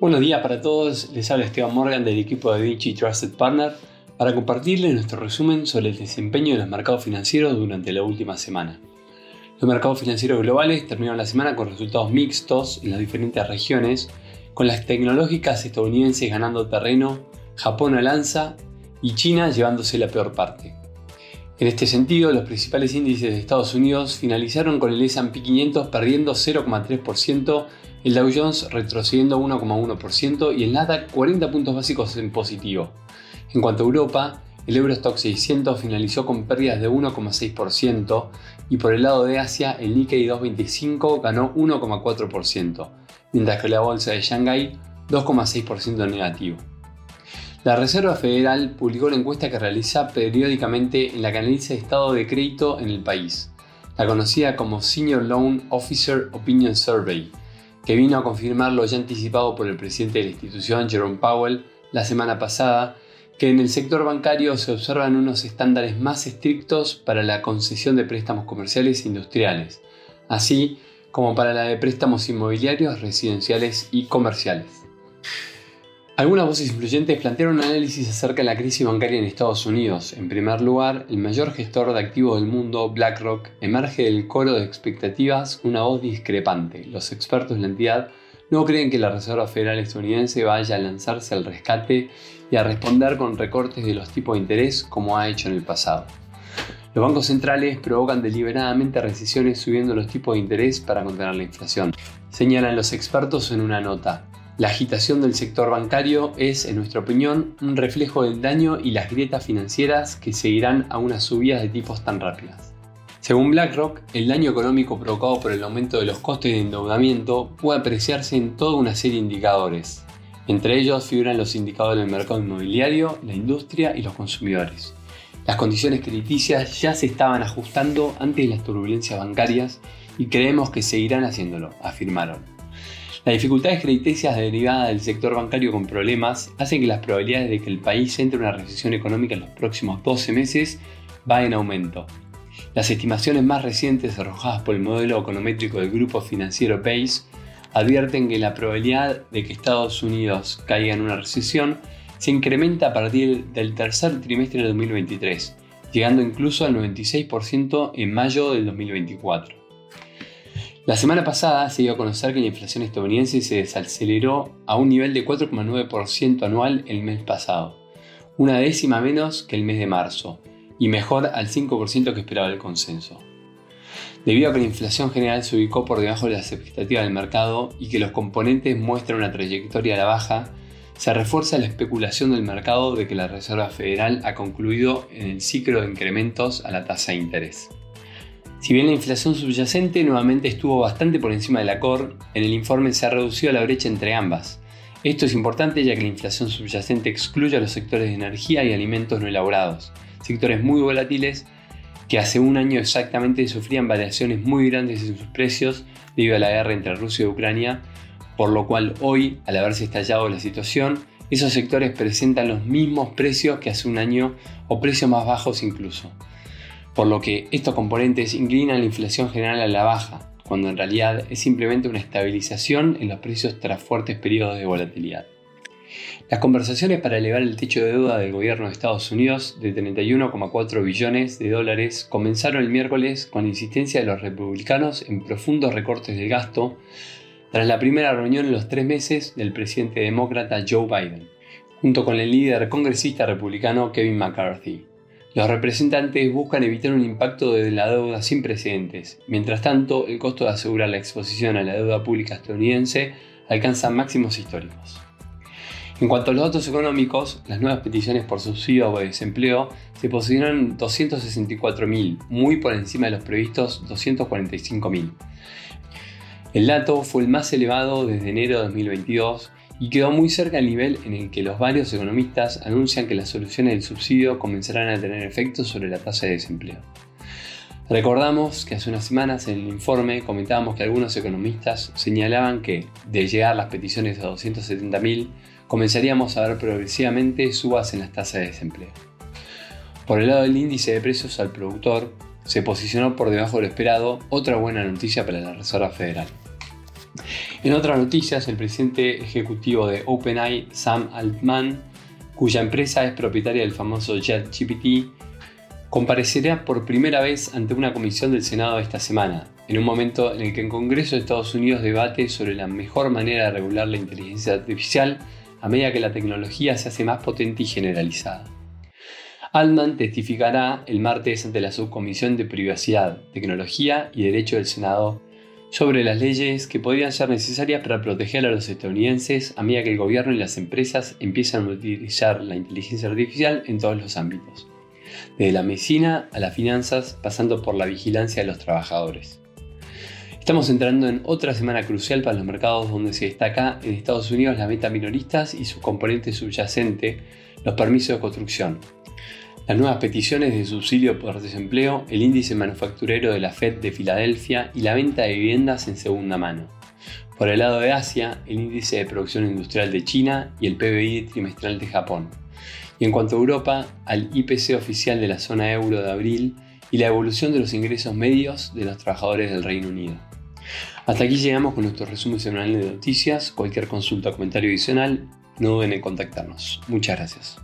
Buenos días para todos, les habla Esteban Morgan del equipo de Vinci Trusted Partner para compartirles nuestro resumen sobre el desempeño de los mercados financieros durante la última semana. Los mercados financieros globales terminaron la semana con resultados mixtos en las diferentes regiones, con las tecnológicas estadounidenses ganando terreno, Japón lanza y China llevándose la peor parte. En este sentido, los principales índices de Estados Unidos finalizaron con el S&P 500 perdiendo 0,3%, el Dow Jones retrocediendo 1,1% y el Nasdaq 40 puntos básicos en positivo. En cuanto a Europa, el Eurostock 600 finalizó con pérdidas de 1,6% y por el lado de Asia el Nikkei 225 ganó 1,4%, mientras que la bolsa de Shanghái 2,6% negativo. La Reserva Federal publicó la encuesta que realiza periódicamente en la que analiza el estado de crédito en el país, la conocida como Senior Loan Officer Opinion Survey, que vino a confirmar lo ya anticipado por el presidente de la institución, Jerome Powell, la semana pasada, que en el sector bancario se observan unos estándares más estrictos para la concesión de préstamos comerciales e industriales, así como para la de préstamos inmobiliarios, residenciales y comerciales. Algunas voces influyentes plantearon un análisis acerca de la crisis bancaria en Estados Unidos. En primer lugar, el mayor gestor de activos del mundo, BlackRock, emerge del coro de expectativas una voz discrepante. Los expertos de la entidad no creen que la Reserva Federal estadounidense vaya a lanzarse al rescate y a responder con recortes de los tipos de interés como ha hecho en el pasado. Los bancos centrales provocan deliberadamente recesiones subiendo los tipos de interés para contener la inflación, señalan los expertos en una nota. La agitación del sector bancario es, en nuestra opinión, un reflejo del daño y las grietas financieras que seguirán a unas subidas de tipos tan rápidas. Según BlackRock, el daño económico provocado por el aumento de los costes de endeudamiento puede apreciarse en toda una serie de indicadores. Entre ellos figuran los indicadores del mercado inmobiliario, la industria y los consumidores. Las condiciones crediticias ya se estaban ajustando antes de las turbulencias bancarias y creemos que seguirán haciéndolo, afirmaron. Las dificultades crediticias derivadas del sector bancario con problemas hacen que las probabilidades de que el país entre en una recesión económica en los próximos 12 meses va en aumento. Las estimaciones más recientes arrojadas por el modelo econométrico del grupo financiero Pace advierten que la probabilidad de que Estados Unidos caiga en una recesión se incrementa a partir del tercer trimestre de 2023, llegando incluso al 96% en mayo del 2024. La semana pasada se dio a conocer que la inflación estadounidense se desaceleró a un nivel de 4,9% anual el mes pasado, una décima menos que el mes de marzo, y mejor al 5% que esperaba el consenso. Debido a que la inflación general se ubicó por debajo de las expectativas del mercado y que los componentes muestran una trayectoria a la baja, se refuerza la especulación del mercado de que la Reserva Federal ha concluido en el ciclo de incrementos a la tasa de interés. Si bien la inflación subyacente nuevamente estuvo bastante por encima de la core, en el informe se ha reducido la brecha entre ambas. Esto es importante ya que la inflación subyacente excluye a los sectores de energía y alimentos no elaborados, sectores muy volátiles que hace un año exactamente sufrían variaciones muy grandes en sus precios debido a la guerra entre Rusia y Ucrania, por lo cual hoy, al haberse estallado la situación, esos sectores presentan los mismos precios que hace un año o precios más bajos incluso por lo que estos componentes inclinan la inflación general a la baja, cuando en realidad es simplemente una estabilización en los precios tras fuertes periodos de volatilidad. Las conversaciones para elevar el techo de deuda del gobierno de Estados Unidos de 31,4 billones de dólares comenzaron el miércoles con la insistencia de los republicanos en profundos recortes del gasto tras la primera reunión en los tres meses del presidente demócrata Joe Biden, junto con el líder congresista republicano Kevin McCarthy. Los representantes buscan evitar un impacto de la deuda sin precedentes. Mientras tanto, el costo de asegurar la exposición a la deuda pública estadounidense alcanza máximos históricos. En cuanto a los datos económicos, las nuevas peticiones por subsidio o desempleo se posicionan en 264.000, muy por encima de los previstos 245.000. El dato fue el más elevado desde enero de 2022 y quedó muy cerca del nivel en el que los varios economistas anuncian que las soluciones del subsidio comenzarán a tener efecto sobre la tasa de desempleo. Recordamos que hace unas semanas en el informe comentábamos que algunos economistas señalaban que, de llegar las peticiones a 270.000, comenzaríamos a ver progresivamente subas en las tasas de desempleo. Por el lado del índice de precios al productor, se posicionó por debajo de lo esperado, otra buena noticia para la Reserva Federal. En otras noticias, el presidente ejecutivo de OpenAI, Sam Altman, cuya empresa es propietaria del famoso ChatGPT, comparecerá por primera vez ante una comisión del Senado esta semana, en un momento en el que el Congreso de Estados Unidos debate sobre la mejor manera de regular la inteligencia artificial a medida que la tecnología se hace más potente y generalizada. Altman testificará el martes ante la Subcomisión de Privacidad, Tecnología y Derecho del Senado sobre las leyes que podrían ser necesarias para proteger a los estadounidenses a medida que el gobierno y las empresas empiezan a utilizar la inteligencia artificial en todos los ámbitos, desde la medicina a las finanzas, pasando por la vigilancia de los trabajadores. Estamos entrando en otra semana crucial para los mercados donde se destaca en Estados Unidos la meta minoristas y su componente subyacente, los permisos de construcción, las nuevas peticiones de subsidio por desempleo, el índice manufacturero de la Fed de Filadelfia y la venta de viviendas en segunda mano. Por el lado de Asia, el índice de producción industrial de China y el PBI trimestral de Japón. Y en cuanto a Europa, al IPC oficial de la zona euro de abril y la evolución de los ingresos medios de los trabajadores del Reino Unido. Hasta aquí llegamos con nuestro resumen semanal de noticias. Cualquier consulta o comentario adicional, no duden en contactarnos. Muchas gracias.